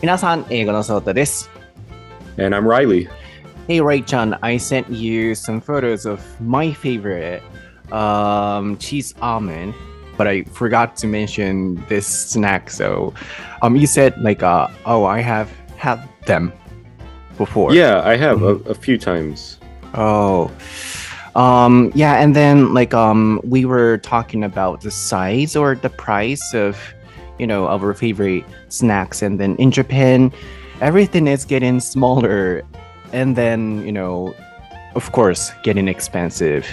皆さん、英語のソータです。 And I'm Riley. Hey, Ray-chan, I sent you some photos of my favorite um, cheese almond, but I forgot to mention this snack. So, um, you said like, uh, oh, I have had them before. Yeah, I have a, a few times. Oh. Um, yeah, and then like um we were talking about the size or the price of you know our favorite snacks and then in Japan everything is getting smaller and then you know of course getting expensive.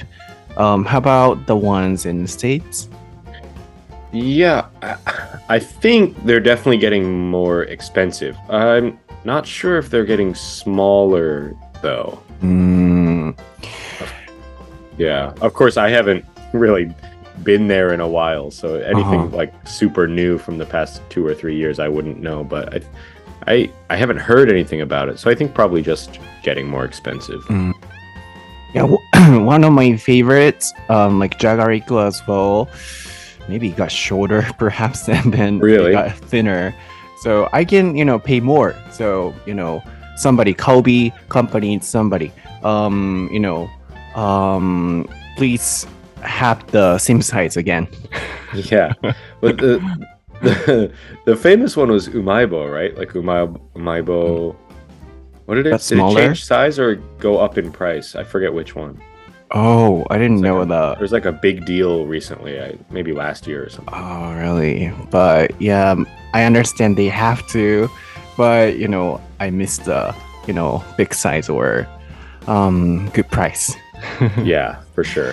Um how about the ones in the States? Yeah, I, I think they're definitely getting more expensive. I'm not sure if they're getting smaller though. Mm, Yeah, of course, I haven't really been there in a while, so anything Uh-huh. like super new from the past two or three years, I wouldn't know. But I, I, I haven't heard anything about it, so I think probably just getting more expensive. Yeah, w- one of my favorites, um, like Jagariko as well. Maybe it got shorter, perhaps, and then Really? got thinner. So I can, you know, pay more. So you know, somebody, Kobe company, somebody, um, you know, um, please have the same size again. Yeah, but the, the the famous one was Umaibo, right? Like Umai, Umaibo. What did it? That's did smaller? it change size or go up in price? I forget which one. Oh, I didn't like know a- that. There's like a big deal recently, I, maybe last year or something. Oh, really? But yeah, I understand they have to, but you know, I missed the, you know, big size or um good price. Yeah, for sure.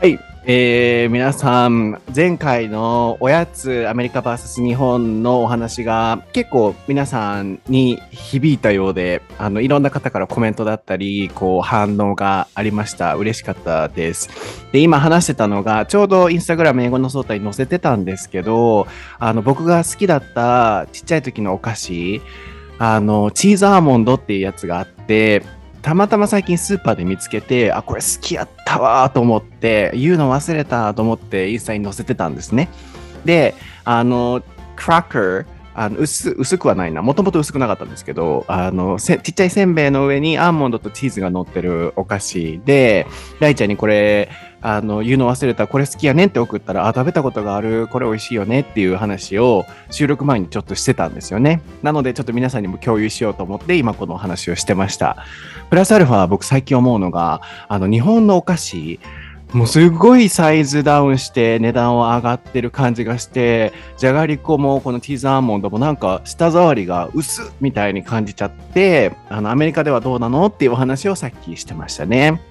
はい。えー、皆さん、前回のおやつアメリカ VS 日本のお話が結構皆さんに響いたようで、あの、いろんな方からコメントだったり、こう反応がありました。嬉しかったです。で、今話してたのが、ちょうどインスタグラム英語の相対に載せてたんですけど、あの、僕が好きだったちっちゃい時のお菓子、あの、チーズアーモンドっていうやつがあって、たまたま最近スーパーで見つけて、あ、これ好きやったわと思って、言うの忘れたと思ってインスタに載せてたんですね。で、あの、クラッカー、あの薄薄くはないな。もともと薄くなかったんですけど、あの、ちっちゃいせんべいの上にアーモンドとチーズが乗ってるお菓子で、ライちゃんにこれ、あの、言うの忘れた、これ好きやねんって送ったら、あ、食べたことがある、これ美味しいよねっていう話を収録前にちょっとしてたんですよね。なので、ちょっと皆さんにも共有しようと思って、今このお話をしてました。プラスアルファ僕最近思うのが、あの日本のお菓子、もうすごいサイズダウンして値段は上がってる感じがして、じゃがりこもこのチーズアーモンドもなんか舌触りが薄みたいに感じちゃって、あのアメリカではどうなのっていうお話をさっきしてましたね。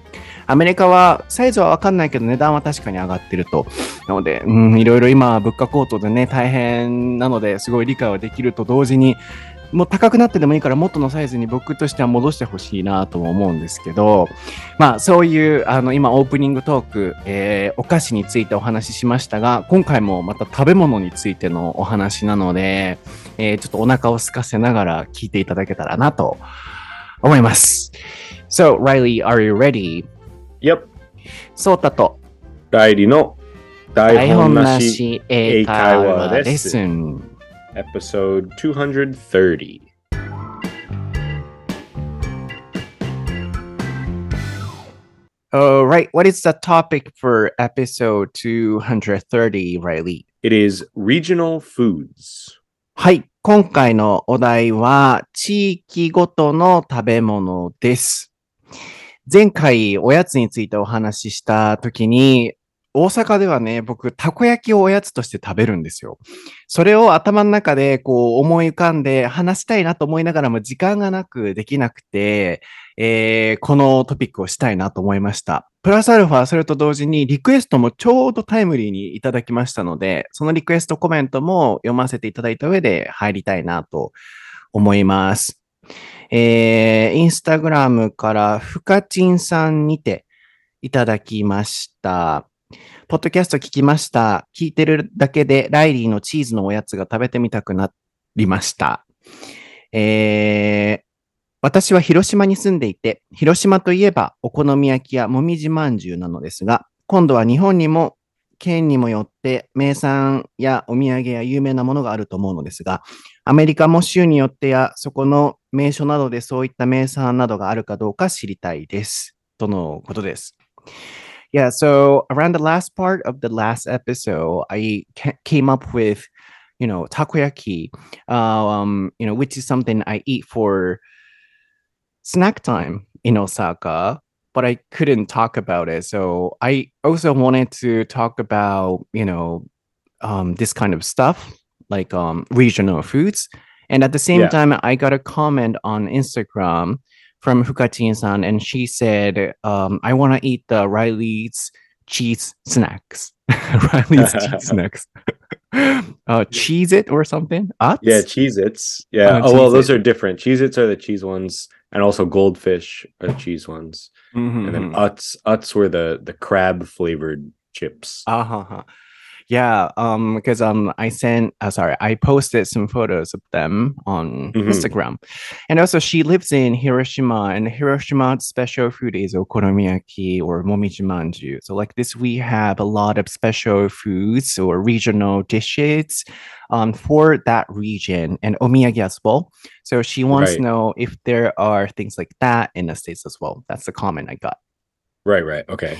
アメリカはサイズはわかんないけど値段は確かに上がってると。なので、うん、いろいろ今物価高騰でね、大変なのですごい理解はできると同時に、もう高くなってでもいいから元のサイズに僕としては戻してほしいなとも思うんですけど、まあそういうあの今オープニングトーク、えーお菓子についてお話ししましたが、今回もまた食べ物についてのお話なので、えーちょっとお腹を空かせながら聞いていただけたらなと思います。So, Riley, are you ready? Yep. そうたとライリの台台本なしし英会話レッスン。episode 230. All right, what is the topic for episode 230, Riley? It is regional foods. はい、今回のお題は地域ごとの食べ物です。前回おやつについてお話しした時に、大阪ではね、僕、たこ焼きをおやつとして食べるんですよ。それを頭の中でこう思い浮かんで話したいなと思いながらも時間がなくできなくて、えーこのトピックをしたいなと思いました。プラスアルファ、それと同時にリクエストもちょうどタイムリーにいただきましたので、そのリクエストコメントも読ませていただいた上で入りたいなと思います。えー、インスタグラムからふかちんさんにていただきました。ポッドキャスト聞きました。聞いてるだけでライリーのチーズのおやつが食べてみたくなりました。えー私は広島に住んでいて、広島といえばお好み焼きやもみじまんじゅうなのですが、今度は日本にも県にもよって名産やお土産や有名なものがあると思うのですが、アメリカも州によってやそこの名所などでそういった名産などがあるかどうか知りたいです。とのことです。Yeah, so around the last part of the last episode, I ca- came up with, you know, takoyaki, um, you know, which is something I eat for snack time in Osaka, but I couldn't talk about it. So I also wanted to talk about, you know, um, this kind of stuff, like um, regional foods. And at the same Yeah. time, I got a comment on Instagram from Fukatin-san, and she said, um, "I want to eat the Riley's cheese snacks. Riley's cheese snacks. uh, cheese it or something? Utz? Yeah, cheese Its. Yeah. Oh, oh, well, those are different. Cheese Its are the cheese ones, and also Goldfish are cheese ones. Mhm, And then uts Utz, Utz were the the crab flavored chips. Uh-huh. Yeah, um, because um, I sent, uh, sorry, I posted some photos of them on Mhm. Instagram, and also she lives in Hiroshima, and Hiroshima's special food is okonomiyaki or momiji manju. So like this, we have a lot of special foods or regional dishes, um, for that region and omiyagi as well. So she wants to know if there are things like that in the states as well. That's the comment I got. Right, right. Okay.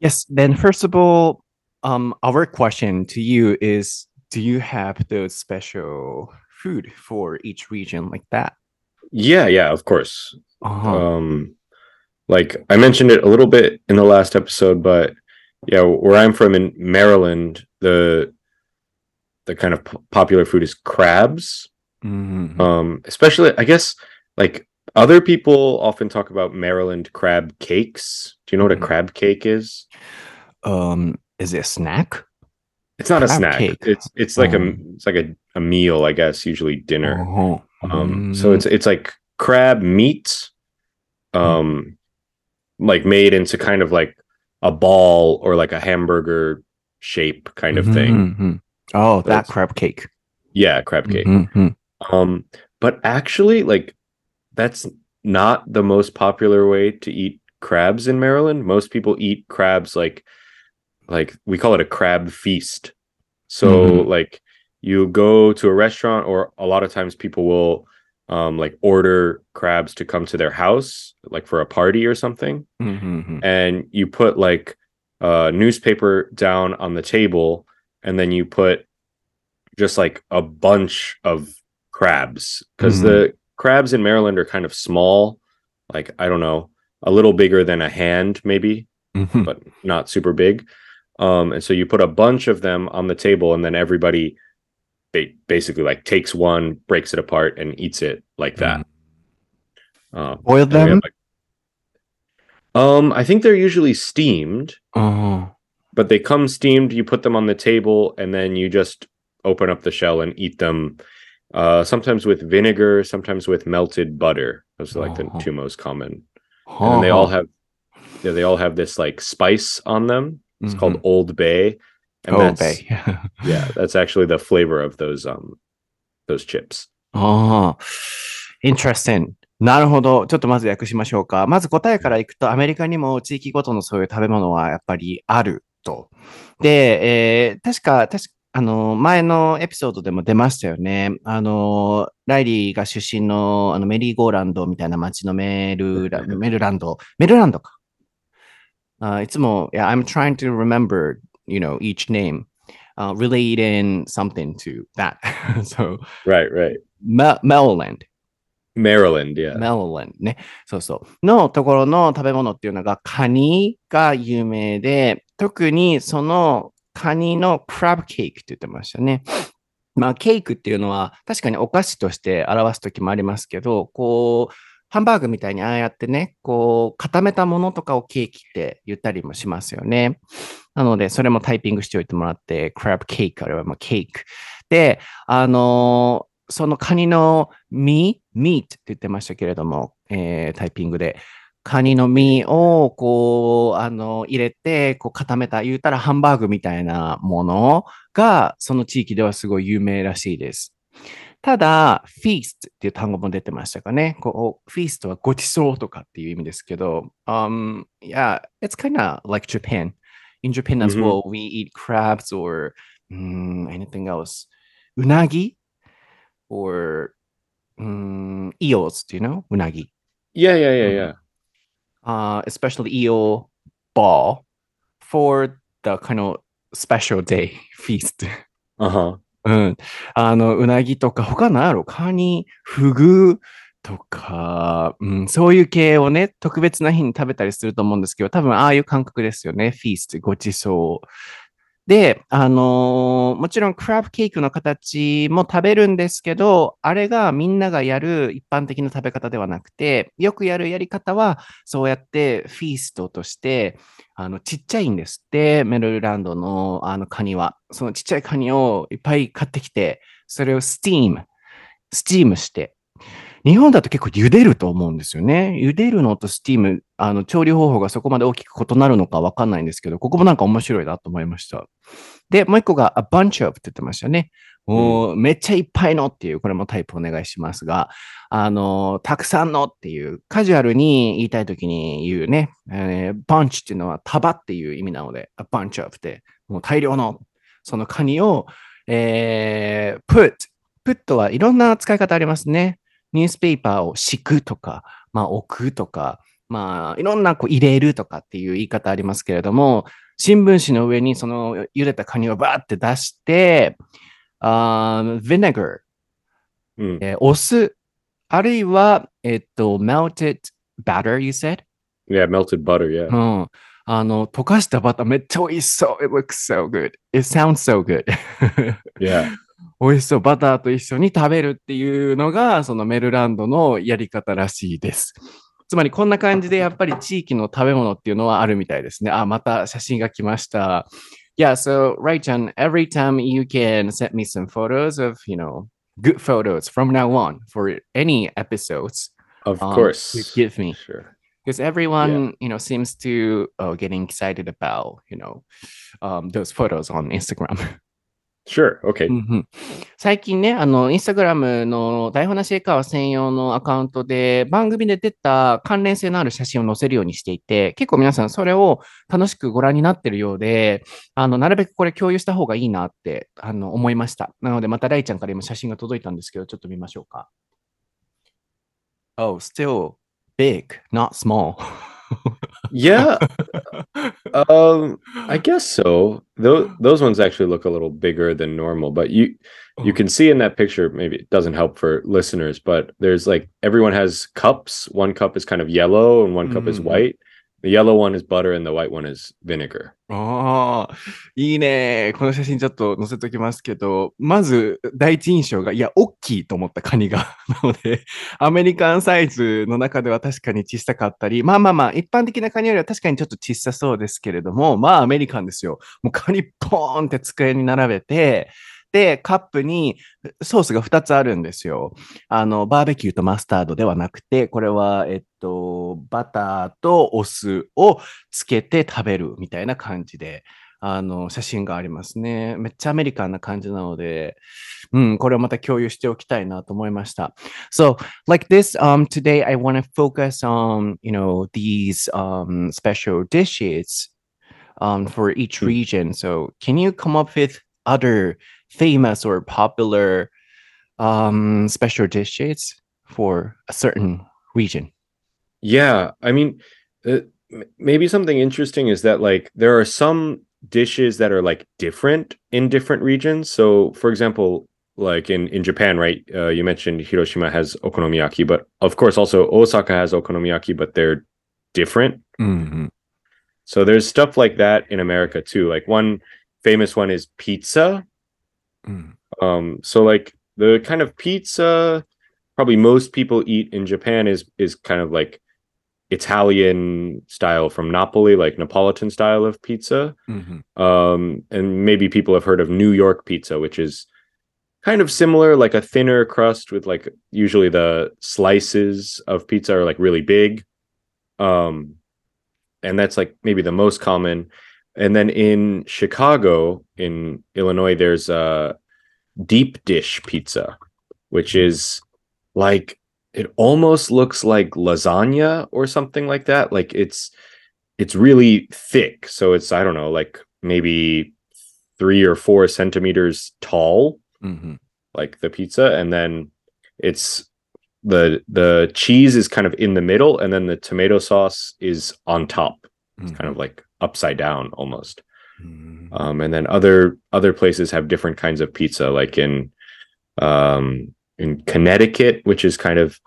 Yes. Then, first of all, um, our question to you is: Do you have those special food for each region like that? Yeah, yeah, of course. Uh-huh. Um like I mentioned it a little bit in the last episode, but yeah, where I'm from in Maryland, the the kind of p- popular food is crabs. Mhm. Um, especially I guess like other people often talk about Maryland crab cakes. Do you know what a crab cake is? um, is it a snack? It's not a snack. cake. It's it's like Um, a it's like a, a meal, I guess, usually dinner. Uh-huh. Um, so it's it's like crab meat, um, like made into kind of like a ball or like a hamburger shape kind of thing. Mhm. Oh, that crab cake. Yeah, crab cake. Mhm. Um, but actually, like that's not the most popular way to eat crabs in Maryland. Most people eat crabs like like we call it a crab feast. So Mhm. like you go to a restaurant or a lot of times people will um like order crabs to come to their house like for a party or something Mhm. and you put like a newspaper down on the table and then you put just like a bunch of crabs because Mhm. the crabs in Maryland are kind of small like I don't know a little bigger than a hand maybe Mhm. but not super big um and so you put a bunch of them on the table and then everybody ba- basically like takes one breaks it apart and eats it like that. Um, Boil and we have, them? like- um I think they're usually steamed. Uh-huh. but they come steamed you put them on the table and then you just open up the shell and eat them uh sometimes with vinegar sometimes with melted butter. Those are like Oh. the two most common. And then they all have yeah, they all have this like spice on them it's called old bay and Oh, that's bay. yeah that's actually the flavor of those um those chips ああ、interesting. なるほど。ちょっとまず訳しましょうか。まず答えからいくと、アメリカにも地域ごとのそういう食べ物はやっぱりあると。で、えー確か、確か、あの、前のエピソードでも出ましたよね。あの、ライリーが出身のあのメリーゴーランドみたいな街のメルラメルランド、メルランドか。あいつも、yeah, I'm trying to remember, you know, each name, uh, relating something to that. so, right right Me- Maryland. maryland yeah メロランね。そうそう。のところの食べ物っていうのがカニが有名で、特にそのカニのクラブケーキって言ってましたね。まあ、ケーキっていうのは確かにお菓子として表すときもありますけど、こう、ハンバーグみたいにああやってね、こう、固めたものとかをケーキって言ったりもしますよね。なので、それもタイピングしておいてもらって、クラブケーキ、あれはまあケーキ。で、あのーそのカニの身、ミートって言ってましたけれども、えータイピングで。カニの身を、こう、あの、入れて、こう、固めた、言うたらハンバーグみたいなものが、その地域ではすごい有名らしいです。ただ、フィーストっていう単語も出てましたかね。こうフィーストはごちそうとかっていう意味ですけど、um, yeah, it's kind of like Japan. in Japan as Mhm. well, we eat crabs or mm, anything else. Unagi or mm, eels, do you know? Unagi. Yeah, yeah, yeah, Mhm. yeah. Uh, especially eel ball for the kind of special day feast. Uh-huh. うん。あの、うなぎとか、他なんやろカニ、フグとか、うん、そういう系をね、特別な日に食べたりすると思うんですけど、多分ああいう感覚ですよね。フィースト、ごちそう。で、あのーもちろんクラブケーキの形も食べるんですけど、あれがみんながやる一般的な食べ方ではなくて、よくやるやり方は、そうやってフィーストとして、あの、ちっちゃいんですって、メルランドのあのカニは。そのちっちゃいカニをいっぱい買ってきて、それをスティーム、スチームして、日本だと結構茹でると思うんですよね。茹でるのとスティーム、あの、調理方法がそこまで大きく異なるのかわかんないんですけど、ここもなんか面白いなと思いました。で、もう一個が a bunch of って言ってましたね。もう、めっちゃいっぱいのっていう、これもタイプお願いしますが、あの、たくさんのっていう、カジュアルに言いたいときに言うね、えー、bunch っていうのは束っていう意味なので、a bunch of って、もう大量の、そのカニを、えー、put。put はいろんな使い方ありますね。ニュースペーパーを敷くとか、まあ置くとか、まあいろんなこう入れるとかっていう言い方ありますけれども、新聞紙の上にその茹でたカニをバーって出して、あー vinegar、Mm. えーお酢、あるいは、えっと、melted butter, you said? Yeah, melted butter, yeah. うん。あの、溶かしたバターめっちゃ美味しそう。It looks so good. It sounds so good. Yeah. 美味しそう。バターと一緒に食べるっていうのが、そのメルランドのやり方らしいです。つまりこんな感じでやっぱり地域の食べ物っていうのはあるみたいですね。あ、また写真が来ました。Yeah, so, Rai-chan, every time you can send me some photos of, you know, good photos from now on for any episodes. Of um, course. you give me. Sure. because everyone you know seems to uh, getting excited about you know um, those photos on Instagram。Sure. Okay. うんうん最近ね、あの、インスタグラムの台本なし英会話専用のアカウントで番組で出た関連性のある写真を載せるようにしていて、結構皆さんそれを楽しくご覧になってるようで、あの、なるべくこれ共有した方がいいなって、あの、思いました。なので、またライちゃんから今写真が届いたんですけど、ちょっと見ましょうか。Oh, still big, not small. Yeah. um, I guess so. Those those ones actually look a little bigger than normal, but you you can see in that picture. Maybe it doesn't help for listeners, but there's like everyone has cups. One cup is kind of yellow, and one cup is Mhm. white. The yellow one is butter, and the white one is vinegar. ああ、いいね。この写真ちょっと載せときますけど、まず第一印象が、いや、大きいと思ったカニが。なので、アメリカンサイズの中では確かに小さかったり、まあまあまあ、一般的なカニよりは確かにちょっと小さそうですけれども、まあアメリカンですよ。もうカニポーンって机に並べて、で、カップにソースが2つあるんですよ。あの、バーベキューとマスタードではなくて、これは、えっと、バターとお酢をつけて食べるみたいな感じで、あの、写真がありますね。めっちゃアメリカンな感じなので、うん、これをまた共有しておきたいなと思いました。So, like this, um, today I want to focus on, you know, these um, special dishes um, for each Hmm. region. So, can you come up with other famous or popular um, special dishes for a certain region? Yeah, I mean, uh, maybe something interesting is that like there are some dishes that are like different in different regions. So, for example, like in in Japan, right? Uh, you mentioned Hiroshima has okonomiyaki, but of course also Osaka has okonomiyaki, but they're different. So there's stuff like that in America too. Like one famous one is pizza. Um, so like the kind of pizza probably most people eat in Japan is is kind of like Italian style from Napoli, like Neapolitan style of pizza. Um, and maybe people have heard of New York pizza, which is kind of similar, like a thinner crust with like usually the slices of pizza are like really big. Um, and that's like maybe the most common. And then in Chicago, in Illinois, there's a deep dish pizza, which is like it almost looks like lasagna or something like that. Like it's it's really thick, so it's I don't know, like maybe three or four centimeters tall, mm-hmm. like the pizza, and then it's the the cheese is kind of in the middle, and then the tomato sauce is on top. It's mm-hmm. kind of like upside down almost. Mm-hmm. Um, and then other other places have different kinds of pizza, like in um, in Connecticut, which is kind of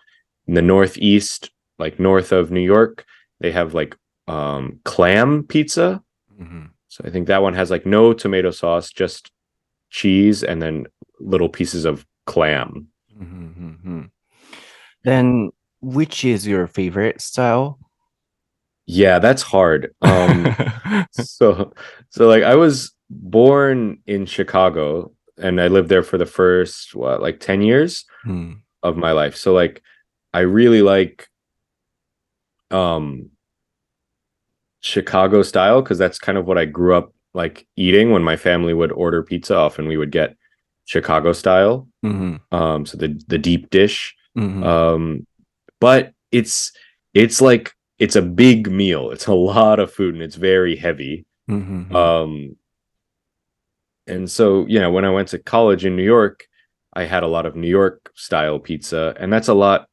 in the northeast, like north of New York. They have like um, clam pizza. Mm-hmm. So I think that one has like no tomato sauce, just cheese, and then little pieces of clam. Mm-hmm. mm-hmm. Then, which is your favorite style? Yeah, that's hard. Um, so, so like I was born in Chicago and I lived there for the first what like 10 years hmm. of my life. So like I really like um Chicago style cuz that's kind of what I grew up like eating when my family would order pizza often we would get Chicago style. Mm-hmm. Um so the the deep dish. Mm-hmm. Um but it's it's like it's a big meal. It's a lot of food and it's very heavy. Mm-hmm. Um, and so, you know, when I went to college in New York, I had a lot of New York style pizza, and that's a lot.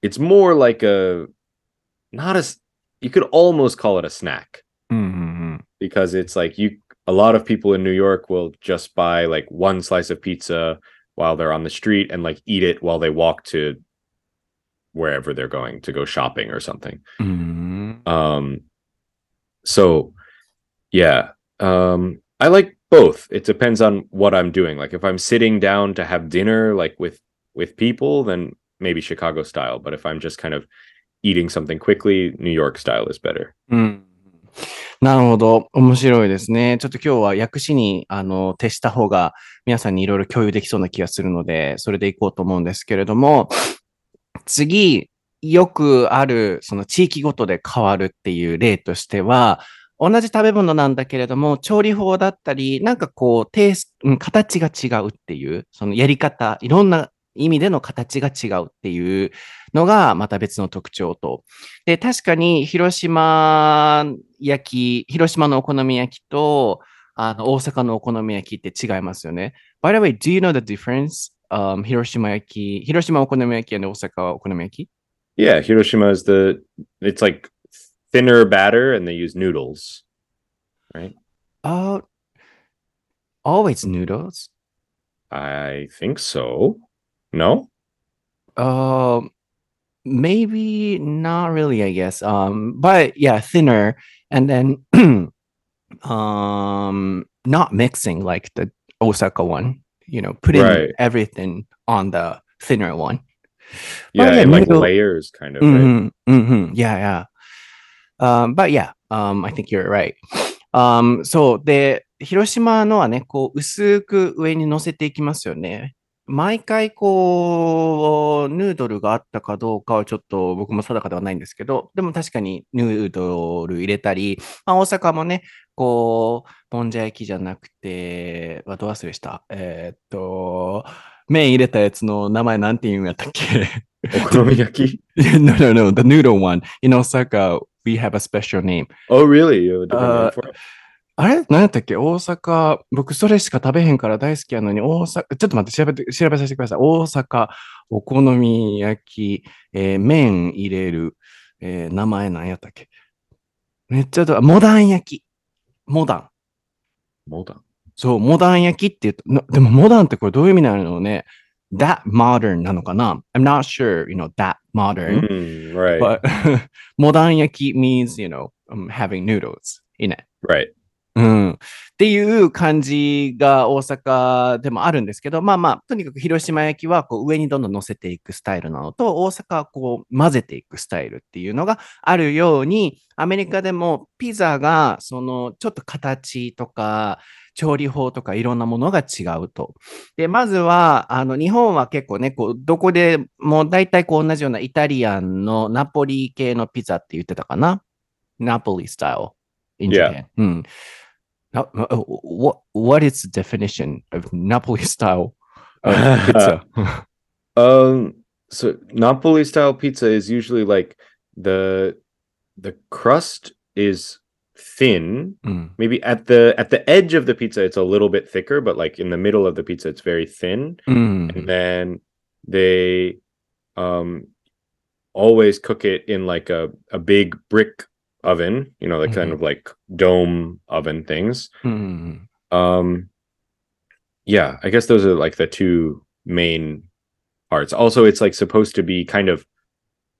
It's more like a not a. you could almost call it a snack mm-hmm. because it's like you a lot of people in New York will just buy like one slice of pizza while they're on the street and like eat it while they walk to wherever they're going to go shopping or something うん、 um so yeah um i like both it depends on what i'm doing like if i'm sitting down to have dinner like with with people then maybe chicago style but if i'm just kind of eating something quickly new york style is better うん。なるほど。面白いですね。ちょっと今日は訳詞に、あの、徹した方が皆さんにいろいろ共有できそうな気がするので、それでいこうと思うんですけれども、 次、よくある、その地域ごとで変わるっていう例としては、同じ食べ物なんだけれども、調理法だったり、なんかこう、テイス、形が違うっていう、そのやり方、いろんな意味での形が違うっていうのが、また別の特徴と。で、確かに広島焼き、広島のお好み焼きと、あの、大阪のお好み焼きって違いますよね。By the way, do you know the difference? um, Hiroshima yaki. Hiroshima okonomiyaki and Osaka okonomiyaki. Yeah, Hiroshima is the it's like thinner batter, and they use noodles, right? Uh, always noodles. I think so. No. Uh, maybe not really. I guess. Um, but yeah, thinner, and then um, not mixing like the Osaka one. You know, putting Right. everything on the thinner one. yeah yeah, like noodle- layers kind of right? hmm hmm Yeah, yeah. Um, but yeah, um, I think you're right. Um, そう。で、広島のはね、こう、薄く上に乗せていきますよね。毎回、こう、ヌードルがあったかどうかはちょっと僕も定かではないんですけど、でも確かにヌードル入れたり、まあ、大阪もね、こう、もんじゃ焼きじゃなくて、あど忘れした？えーっと、麺入れたやつの名前なんて言うんやったっけ？okonomiyaki no, no, no. The noodle one. In Osaka, we have a special name. oh really? Uh? あれ？何やったっけ？大阪。僕、それしか食べへんから大好きやのに、大阪、ちょっと待って、調べて、調べさせてください。大阪、お好み焼き、えー麺入れる、えー名前何やったっけ？めっちゃど、モダン焼き。モダン。hold on そう、モダン焼きって言うと、なでもモダンってこれどういう意味なのね ?that modern なのかな ?I'm not sure, you know, that modern. Mm, right But モダン焼き means, you know, um, having noodles in it. right うん。っていう感じが大阪でもあるんですけど、まあまあ、とにかく広島焼きはこう上にどんどん乗せていくスタイルなのと、大阪はこう混ぜていくスタイルっていうのがあるように、アメリカでもピザがそのちょっと形とか、調理法とかいろんなものが違うと。で、まずは、あの、日本は結構ね、こう、どこでも大体こう同じようなイタリアンのナポリ系のピザって言ってたかな？ナポリスタイル in Yeah. Japan. うん。Uh, uh, what what is the definition of Napoli style uh, pizza? um, so Napoli style pizza is usually like the the crust is thin. Mm. Maybe at the at the edge of the pizza it's a little bit thicker, but like in the middle of the pizza it's very thin. Mm. And then they um always cook it in like a, a big brick oven, you know, like kind Mhm. of like dome oven things. うん。 Um yeah, I guess those are like the two main parts. Also, it's like supposed to be kind of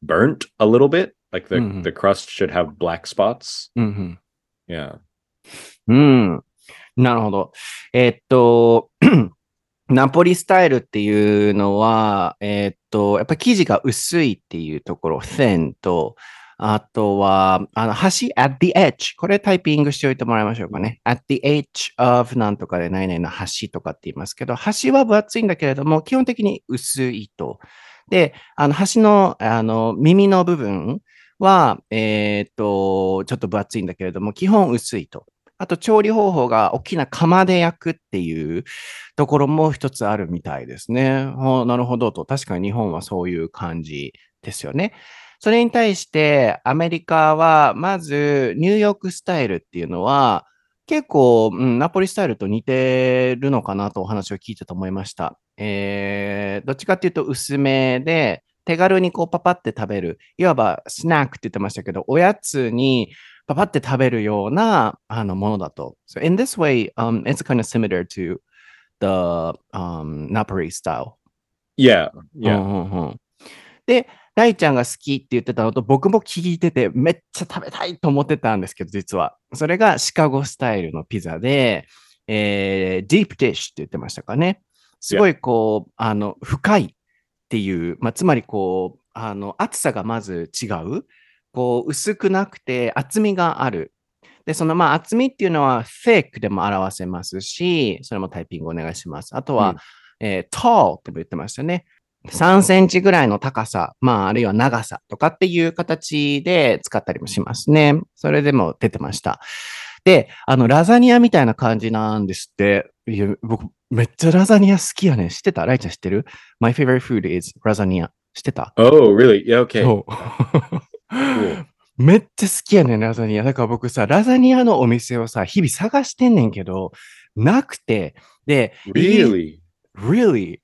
burnt a little bit. Like the Mhm. the crust should have black spots. うん。 Yeah. うん。なるほど。えっと、ナポリスタイルっていうのは、えっと、やっぱ生地が薄いっていうところ、thin と、 あとは、あの、端、at the edge。これタイピングしておいてもらいましょうかね。at the edge of なんとかで何々の端とかって言いますけど、端は分厚いんだけれども、基本的に薄いと。で、あの、端の、あの、耳の部分は、えっと、ちょっと分厚いんだけれども、基本薄いと。あと、調理方法が大きな釜で焼くっていうところも一つあるみたいですね。なるほどと。確かに日本はそういう感じですよね。それに対して、アメリカは、まず、ニューヨークスタイルっていうのは、結構、うん、ナポリスタイルと似てるのかなとお話を聞いてと思いました。えー、どっちかっていうと薄めで、手軽にこうパパって食べる、いわばスナックって言ってましたけど、おやつにパパって食べるようなあのものだと。So in this way, um, it's kind of similar to the um, Napoli style. Yeah. う Yeah. で、ライちゃんが好きって言ってたのと、僕も聞いてて、めっちゃ食べたいと思ってたんですけど、実は。それがシカゴスタイルのピザで、えー、ディープディッシュって言ってましたかね。すごいこう、あの、深いっていう、まあ、つまりこう、あの、厚さがまず違う。こう、薄くなくて厚みがある。で、そのまあ厚みっていうのは thick でも表せますし、それもタイピングお願いします。あとは、うんえー tall っても言ってましたね。3センチぐらいの高さ、まああるいは長さとかっていう形で使ったりもしますね。それでも出てました。で、あの、ラザニアみたいな感じなんですって。いや僕、めっちゃラザニア好きやねん。知ってた？ライちゃん知ってる ?My favorite food is ラザニア。知ってた？Oh, really? Yeah. Okay. そう。めっちゃ好きやねん、ラザニア。だから僕さ、ラザニアのお店をさ、日々探してんねんけど、なくて、で、Really? really,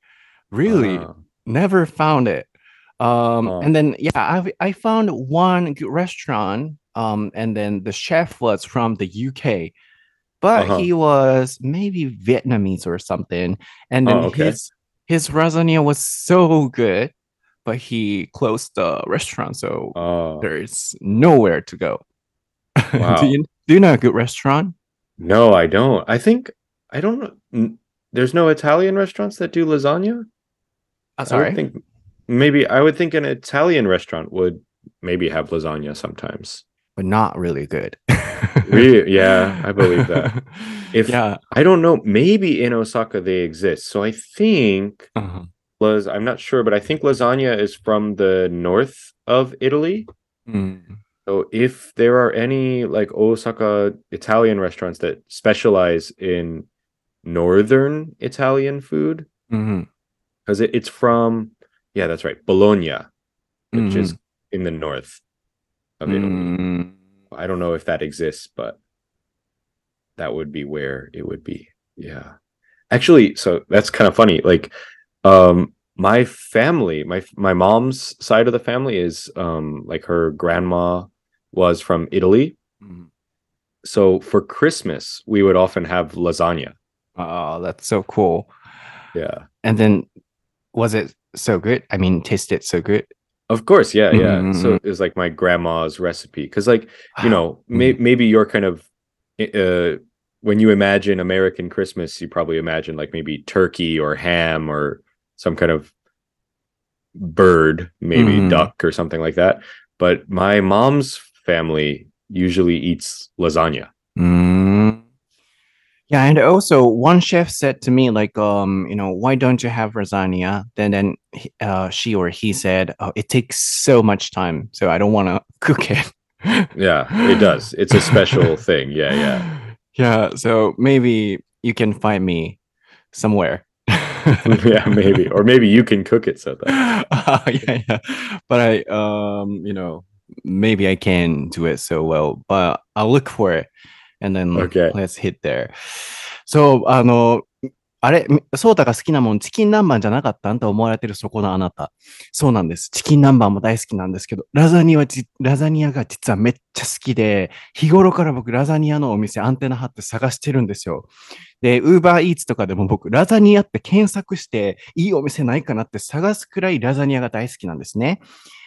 really? Uh, never found it. Um, Oh. and then yeah, I I found one good restaurant. Um, and then the chef was from the UK, but Uh-huh. he was maybe Vietnamese or something. And then Oh, okay. his his lasagna was so good, but he closed the restaurant, so uh, there's nowhere to go. Wow. do you do you know a good restaurant? no, I don't. I think I don't know. There's no Italian restaurants that do lasagna. Uh, I sorry. would think maybe I would think an Italian restaurant would maybe have lasagna sometimes. but not really good. Really? Yeah, I believe that. If yeah. I don't know, maybe in Osaka they exist. So I think Uh-huh. las I'm not sure, but I think lasagna is from the north of Italy. Mm. So if there are any like Osaka Italian restaurants that specialize in northern Italian food, Mhm. Because it, it's from yeah, that's right, Bologna, which is Mm-hmm. in the north of Italy. Mm. I don't know if that exists, but that would be where it would be. Yeah. Actually, so that's kind of funny. Like um my family, my my mom's side of the family is um like her grandma was from Italy. Mm. So for Christmas, we would often have lasagna. Oh, that's so cool. Yeah. And then was it so good? I mean, tasted it so good. Of course, yeah, yeah. So Mhm. it was like my grandma's recipe cuz like, you know, may, maybe you're kind of uh when you imagine American Christmas, you probably imagine like maybe turkey or ham or some kind of bird, maybe Mhm. duck or something like that. But my mom's family usually eats lasagna. Mm. Yeah, and also one chef said to me, like, um, you know, why don't you have lasagna? Then, then uh, she or he said, oh, it takes so much time, so I don't want to cook it. Yeah, it does. It's a special thing. Yeah, yeah. Yeah, so maybe you can find me somewhere. yeah, maybe. Or maybe you can cook it so that Uh, yeah, yeah. But I, um, you know, maybe I can do it so well, but I'll look for it and then Okay. let's hit there. そう、あの、あれ、ソータが好きなもん、チキン南蛮じゃなかったんと思われてるそこのあなた。そうなんです。チキン南蛮も大好きなんですけど、ラザニアはじ、ラザニアが実はめっちゃ好きで、日頃から僕、ラザニアのお店アンテナ張って探してるんですよ。で、ウーバーイーツとかでも僕、ラザニアって検索して、いいお店ないかなって探すくらいラザニアが大好きなんですね。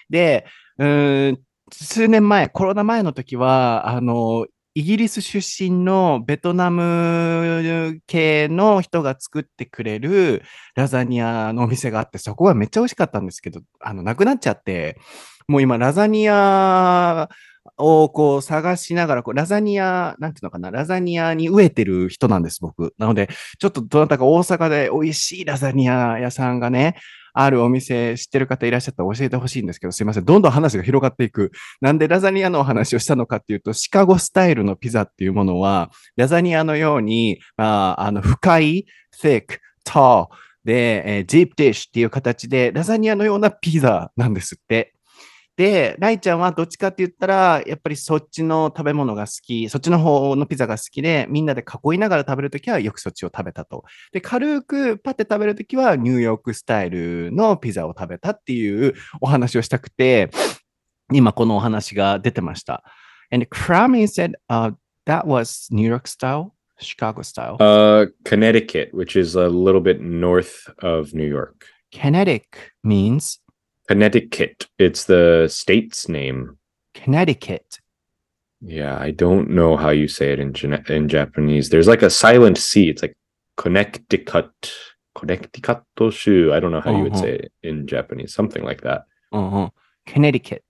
で、うーん、数年前、コロナ前の時は、あの、イギリス出身のベトナム系の人が作ってくれるラザニアのお店があって、そこはめっちゃ美味しかったんですけど、あの、なくなっちゃって、もう今、ラザニアをこう探しながら、こうラザニア、なんていうのかな、ラザニアに飢えてる人なんです、僕。なので、ちょっとどなたか大阪で美味しいラザニア屋さんがね、あるお店知ってる方いらっしゃったら教えてほしいんですけど、すいません。どんどん話が広がっていく。なんでラザニアのお話をしたのかっていうと、シカゴスタイルのピザっていうものは、ラザニアのように、まあ、あの、深い、thick, tall で、えー、deep dish っていう形で、ラザニアのようなピザなんですって。で、ライちゃんはどっちかって言ったら、やっぱりそっちの食べ物が好き、そっちの方のピザが好きで、みんなで囲いながら食べるときはよくそっちを食べたと。で、軽くパッて食べるときはニューヨークスタイルのピザを食べたっていうお話をしたくて、今このお話が出てました。And Cramy said、uh, that was New York style, Chicago style? Uh, Connecticut, which is a little bit north of New York. Kinetic means Connecticut. It's the state's name. Connecticut. Yeah, I don't know how you say it in in Japanese. There's like a silent C. It's like Connecticut, Connecticut I don't know how uh-huh. you would uh-huh. say it in Japanese. Something like that. Uh-huh. Connecticut.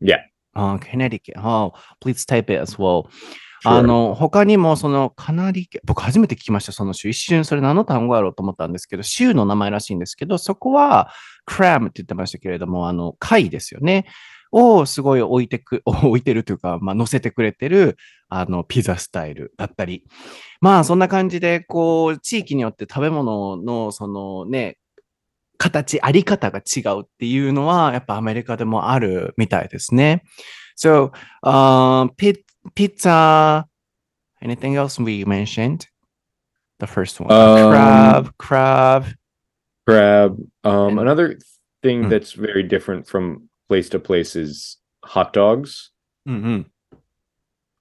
Yeah. Uh, Connecticut. Oh, please type it as well. あの、他にもそのカナリケ、僕初めて聞きました、その州。一瞬それ何の単語やろうと思ったんですけど、州の名前らしいんですけど、そこはクラムって言ってましたけれども、あの、貝ですよね。をすごい置いてく、置いてるというか、まあ、乗せてくれてる、あの、ピザスタイルだったり。まあ、そんな感じで、こう、地域によって食べ物の、そのね、形、あり方が違うっていうのは、やっぱアメリカでもあるみたいですね。So, um, pi- pizza. Anything else we mentioned? The first one, um, crab, crab, crab. Um, and, another thing mm. that's very different from place to place is hot dogs. Mm-hmm.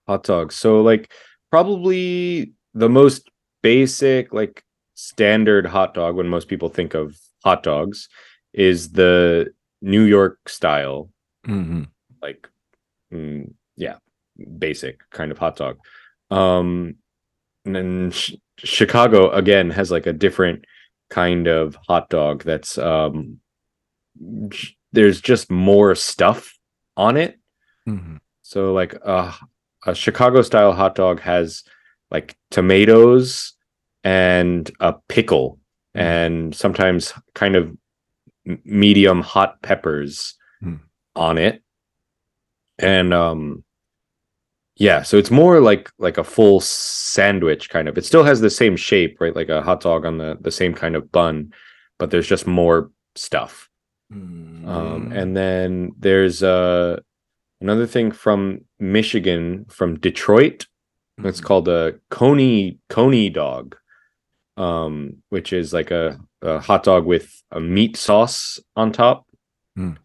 Hot dogs. So, like, probably the most basic, like, standard hot dog when most people think of hot dogs is the New York style, mm-hmm. like, mm, yeah, basic kind of hot dog. Um, and then sh- Chicago again has like a different kind of hot dog that's um, j- there's just more stuff on it. Mm-hmm. So like uh, a Chicago style hot dog has like tomatoes and a pickle mm-hmm. and sometimes kind of medium hot peppers mm. on it. And um yeah, so it's more like like a full sandwich kind of. It still has the same shape, right? Like a hot dog on the the same kind of bun, but there's just more stuff. うん Um, and then there's uh, another thing from Michigan, from Detroit. It's called a Coney Coney dog, um, which is like a, a hot dog with a meat sauce on top. Mm.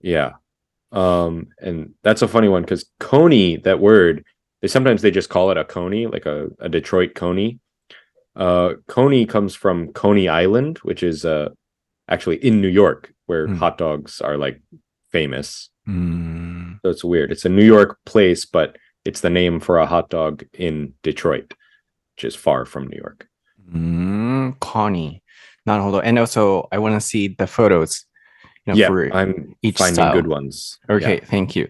Yeah, um, and that's a funny one because Coney, that word, they sometimes they just call it a Coney, like a, a Detroit Coney. Uh, Coney comes from Coney Island, which is uh, actually in New York, where mm. hot dogs are like famous. Mm. So it's weird. It's a New York place, but it's the name for a hot dog in Detroit, which is far from New York. Mm, Coney. Not hold on. And also, I want to see the photos Know, yeah, for I'm each finding style. good ones. Okay, Yeah. thank you.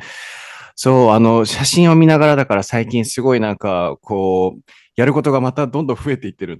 そう、あの、写真を見ながらだから最近すごいなんか、こう、やることがまたどんどん増えていってる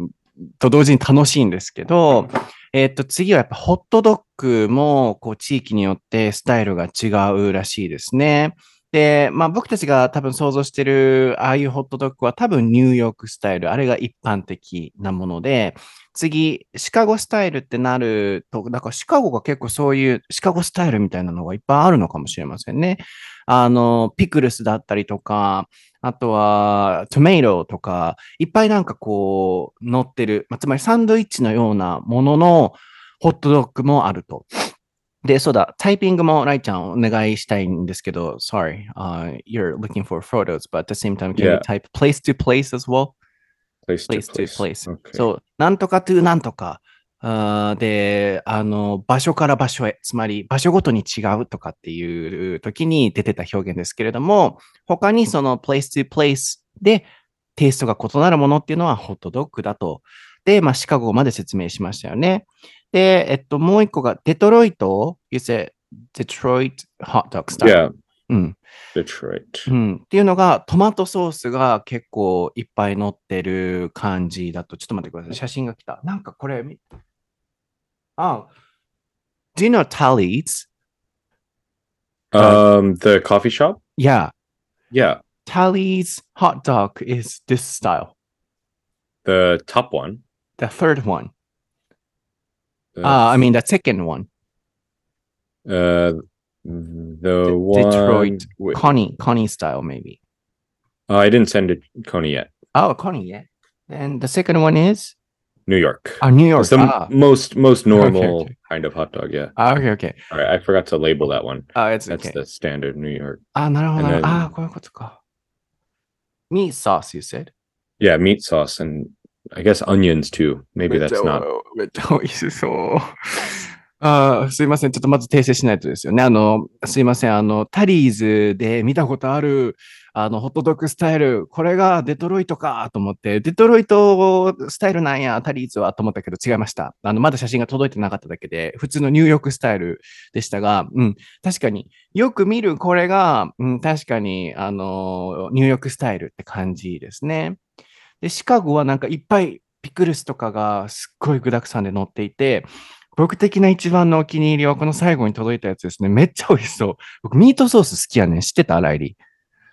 と同時に楽しいんですけど、えっと、次はやっぱホットドッグも、こう、地域によってスタイルが違うらしいですね。で、まあ僕たちが多分想像してるああいうホットドッグは多分ニューヨークスタイル、あれが一般的なもので、次、シカゴスタイルってなると、だからシカゴが結構そういうシカゴスタイルみたいなのがいっぱいあるのかもしれませんね。あの、ピクルスだったりとか、あとはトメイトとか、いっぱいなんかこう乗ってる、まあ、つまりサンドイッチのようなもののホットドッグもあると。で、そうだ、タイピングもライちゃんお願いしたいんですけど、sorry,、uh, you're looking for photos, but at the same time, can you type place to place as well? Place to place to place. Okay. そう、なんとか to なんとか。で、あの、場所から場所へ、つまり場所ごとに違うとかっていう時に出てた表現ですけれども、他にその place to place でテイストが異なるものっていうのはホットドッグだと。で、まあ、シカゴまで説明しましたよね。で、えっと、もう一個がデトロイト、you said Detroit hot dog style. yeah, うん。Detroit. うん、っていうのが、トマトソースが結構いっぱい乗ってる感じだと、ちょっと待ってください。写真が来た。なんかこれ、みあ、Do you know Tally's? Um, the coffee shop. Yeah, Yeah, Tally's hot dog is this style. the top one. The third one. The, Uh, I mean, the second one. uh, the De- one. Detroit. wi- Connie, Connie style, maybe. Oh, I didn't send it Coney yet. Oh, Connie, yeah. And the second one is? New York. Oh, New York. It's the m- Ah, most most normal okay. kind of hot dog. Yeah. ah, okay, okay. All right, I forgot to label that one. Ah, it's That's okay. the standard New York. あ、なるほど。 And then- あ、こういうことか。Meat sauce, you said? Yeah, meat sauce and I guess onions too. Maybe that's not. めっちゃ美味しそう。あーすいません。ちょっとまず訂正しないとですよね。あの、すいません。あの、タリーズで見たことある、あの、ホットドッグスタイル、これがデトロイトかと思って、デトロイトスタイルなんや、タリーズはと思ったけど違いました。あの、まだ写真が届いてなかっただけで、普通のニューヨークスタイルでしたが、うん、確かによく見るこれが、うん、確かに、あの、ニューヨークスタイルって感じですね。で、シカゴはなんかいっぱいピクルスとかがすっごい具沢山で乗っていて、僕的な一番のお気に入りはこの最後に届いたやつですね。めっちゃ美味しそう。僕、ミートソース好きやねん。知ってた？ライリー。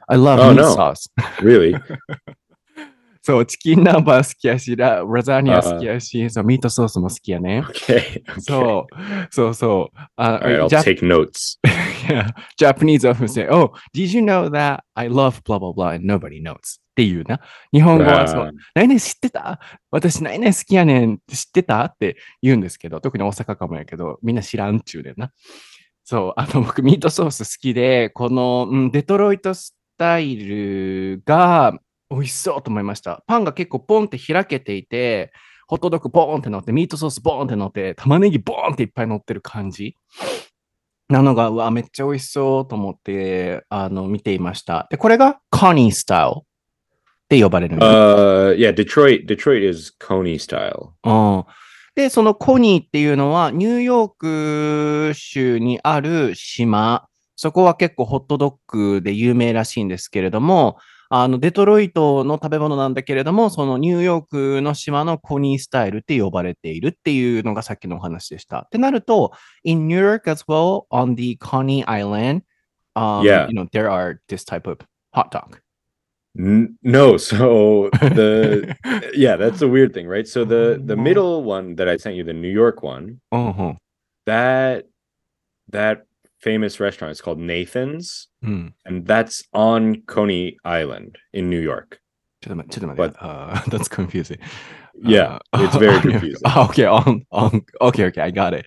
I love Oh, meat no. sauce. Really? そう、チキンナンバー好きやし、ララザニア好きやし、そう、ミートソースも好きやね。Okay. okay. そう、そうそう。あ All right, I'll take notes. yeah, Japanese often say, Oh, did you know that I love blah blah blah and nobody knows? っていうな。日本語はそう Uh,。何々知ってた？私何々好きやねん知ってた？って言うんですけど、特に大阪かもやけど、みんな知らんっちゅうねんな。そう、あの、僕、ミートソース好きで、この、うん、デトロイトスタイルが美味しそうと思いました。パンが結構ポンって開けていて、ホットドッグボーンって乗って、ミートソースボーンって乗って、玉ねぎボーンっていっぱい乗ってる感じ。なのが、うわ、めっちゃ美味しそうと思って、あの、見ていました。で、これがコニースタイルって呼ばれるんです uh, yeah, Detroit. Detroit is Coney style. うんで、そのコニーっていうのは、ニューヨーク州にある島。そこは結構ホットドッグで有名らしいんですけれども、あの、デトロイトの食べ物なんだけれども、そのニューヨークの島のコニースタイルって呼ばれているっていうのがさっきのお話でした。ってなると、in New York as well, on the Coney Island, um, Yeah. you know, there are this type of hot dog. N- no, so the yeah, that's a weird thing, right? So the the mm-hmm. middle one that I sent you, the New York one, uh-huh. that that famous restaurant is called Nathan's, mm. and that's on Coney Island in New York. But, uh, that's confusing. Yeah, uh, it's very confusing. okay, on, on okay, okay, I got it.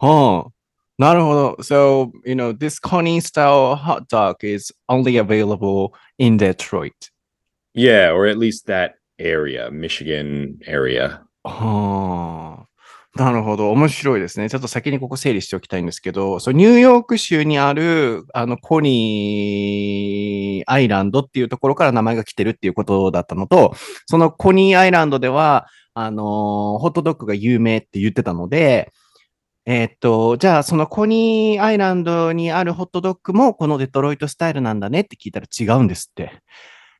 Oh, なるほど。So, you know, this Connie style hot dog is only available in Detroit. Yeah, or at least that area, Michigan area. はあ、なるほど。面白いですね。ちょっと先にここ整理しておきたいんですけど、そうニューヨーク州にあるあのコニーアイランドっていうところから名前が来てるっていうことだったのと、そのコニーアイランドでは、あのーホットドッグが有名って言ってたので、えーっと、じゃあそのコニーアイランドにあるホットドッグもこのデトロイトスタイルなんだねって聞いたら違うんですって。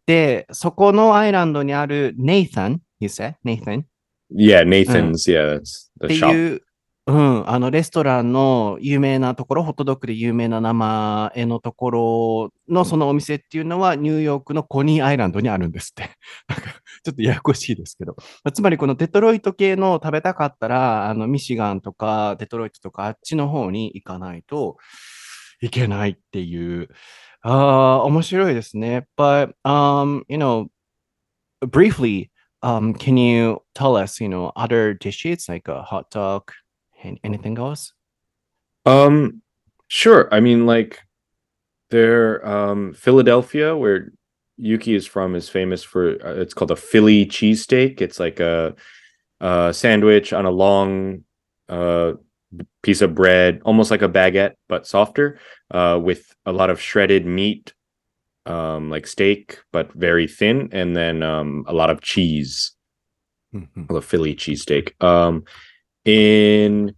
で、そこのアイランドにあるネイサン、you said? ネイサン Yeah, Nathan's. Yeah, that's っ the て shop. いう、うん、あの、レストランの有名なところ、ホットドッグで有名な名前のところのそのお店っていうのは、ニューヨークのコニーアイランドにあるんですって。ちょっとややこしいですけど。まあつまり、このデトロイト系の食べたかったら、あの、ミシガンとかデトロイトとかあっちの方に行かないといけないっていう。ああ、面白いですね。But, um, you know, briefly, um, can you tell us, you know, other dishes like a hot dog and anything else? Um, sure. I mean, like, there, um, Philadelphia, where Yuki is from, is famous for uh, it's called a Philly cheesesteak. It's like a, a sandwich on a long uh, piece of bread, almost like a baguette, but softer, uh, with a lot of shredded meat, um, like steak, but very thin, and then um, a lot of cheese. The Philly cheesesteak. Um, in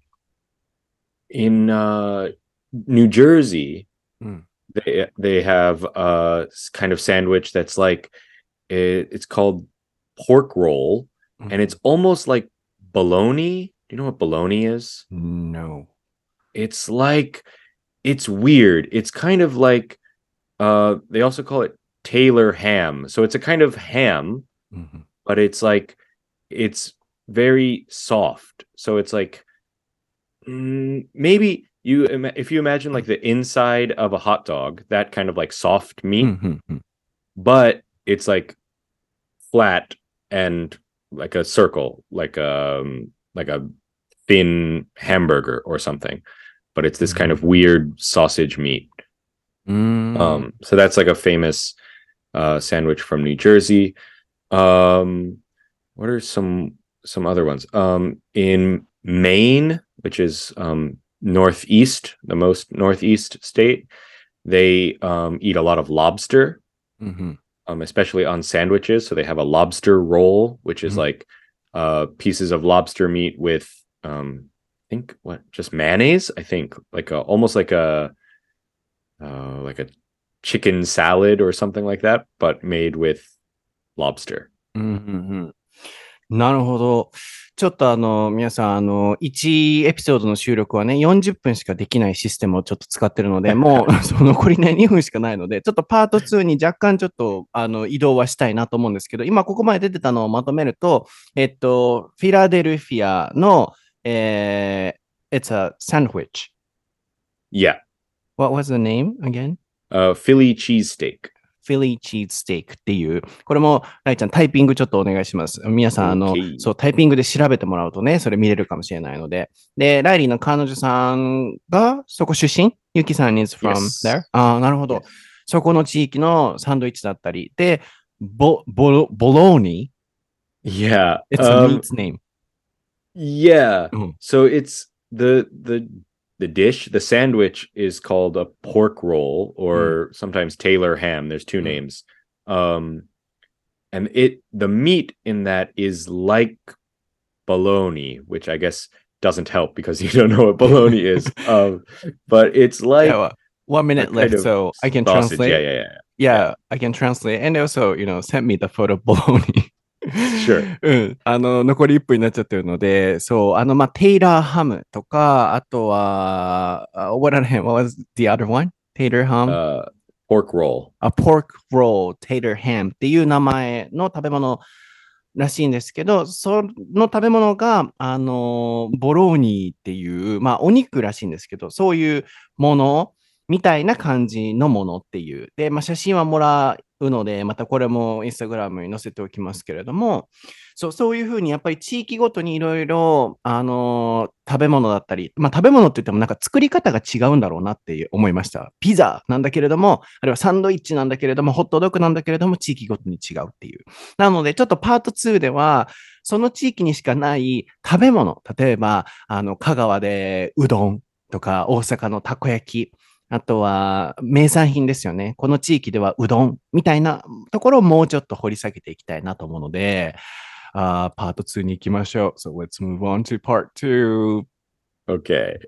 in uh, New Jersey, Mm. They they have a kind of sandwich that's like it, it's called pork roll, and it's almost like bologna. Do you know what bologna is? no. It's like it's weird. It's kind of like uh they also call it Taylor ham. So it's a kind of ham, Mhm. but it's like it's very soft. So it's like mm, maybe you if you imagine like the inside of a hot dog, that kind of like soft meat, Mhm, mhm. but it's like flat and like a circle, like um like a thin hamburger or something. But it's this kind of weird sausage meat. うーん Um, so that's like a famous uh, sandwich from New Jersey. Um, what are some some other ones? Um, in Maine, which is um, northeast, the most northeast state, they um, eat a lot of lobster, mm-hmm. um, especially on sandwiches. So they have a lobster roll, which is mm-hmm. like uh, pieces of lobster meat with, um, I think, what just mayonnaise. I think like a, almost like a uh, like a chicken salad or something like that, but made with lobster. Mm-hmm. なるほど。ちょっとあの、皆さん、あの、1エピソードの収録はね、40分しかできないシステムをちょっと使ってるので、もう、その残りね、2分しかないので、ちょっとパート2に若干ちょっと、あの、移動はしたいなと思うんですけど、今ここまで出てたのをまとめると、えっと、フィラデルフィアの、えー、It's a sandwich. Yeah. What was the name again? Uh, Philly cheesesteak. フィリーチーズステークっていう、これも、ライちゃんタイピングちょっとお願いします。皆さん、あのそう、タイピングで調べてもらうとね、それ見れるかもしれないので。で、ライリーの彼女さんがそこ出身？ユキさん is from there? ああ、なるほど。そこの地域のサンドイッチだったり。で、ボ、ボロ、ボローニ Yeah. It's a um, meat's name. Yeah. Mhm. So it's the the the dish, the sandwich is called a pork roll or sometimes Taylor ham. There's two Mm. names. Um and it the meat in that is like bologna, which I guess doesn't help because you don't know what bologna is. Um but it's like Yeah, well, one minute left, so I can sausage. translate. Yeah, yeah, yeah. Yeah, I can translate. And also, you know, send me the photo of bologna. Sure. うん。あの、残り1分になっちゃってるので、そう、あの、まあ、テイラーハムとか、あとは、uh, what, are, what was the other one? テイラーハム、Uh pork roll. a pork roll, tater ham っていう名前の食べ物らしいんですけど、その食べ物が、あの、ボローニーっていう、まあ、お肉らしいんですけど、そういうものみたいな感じのものっていう。で、まあ、写真はもらうので、またこれもインスタグラムに載せておきますけれども、そうそういうふうにやっぱり地域ごとにいろいろ、あのー食べ物だったり、まあ食べ物って言ってもなんか作り方が違うんだろうなって思いました。ピザなんだけれども、あるいはサンドイッチなんだけれども、ホットドッグなんだけれども、地域ごとに違うっていう。なので、ちょっとパート2では、その地域にしかない食べ物、例えば、あの、香川でうどんとか、大阪のたこ焼き、あとは名産品ですよね。この地域ではうどんみたいなところをもうちょっと掘り下げていきたいなと思うので、あーパート2に行きましょう。So let's move on to part 2. Okay.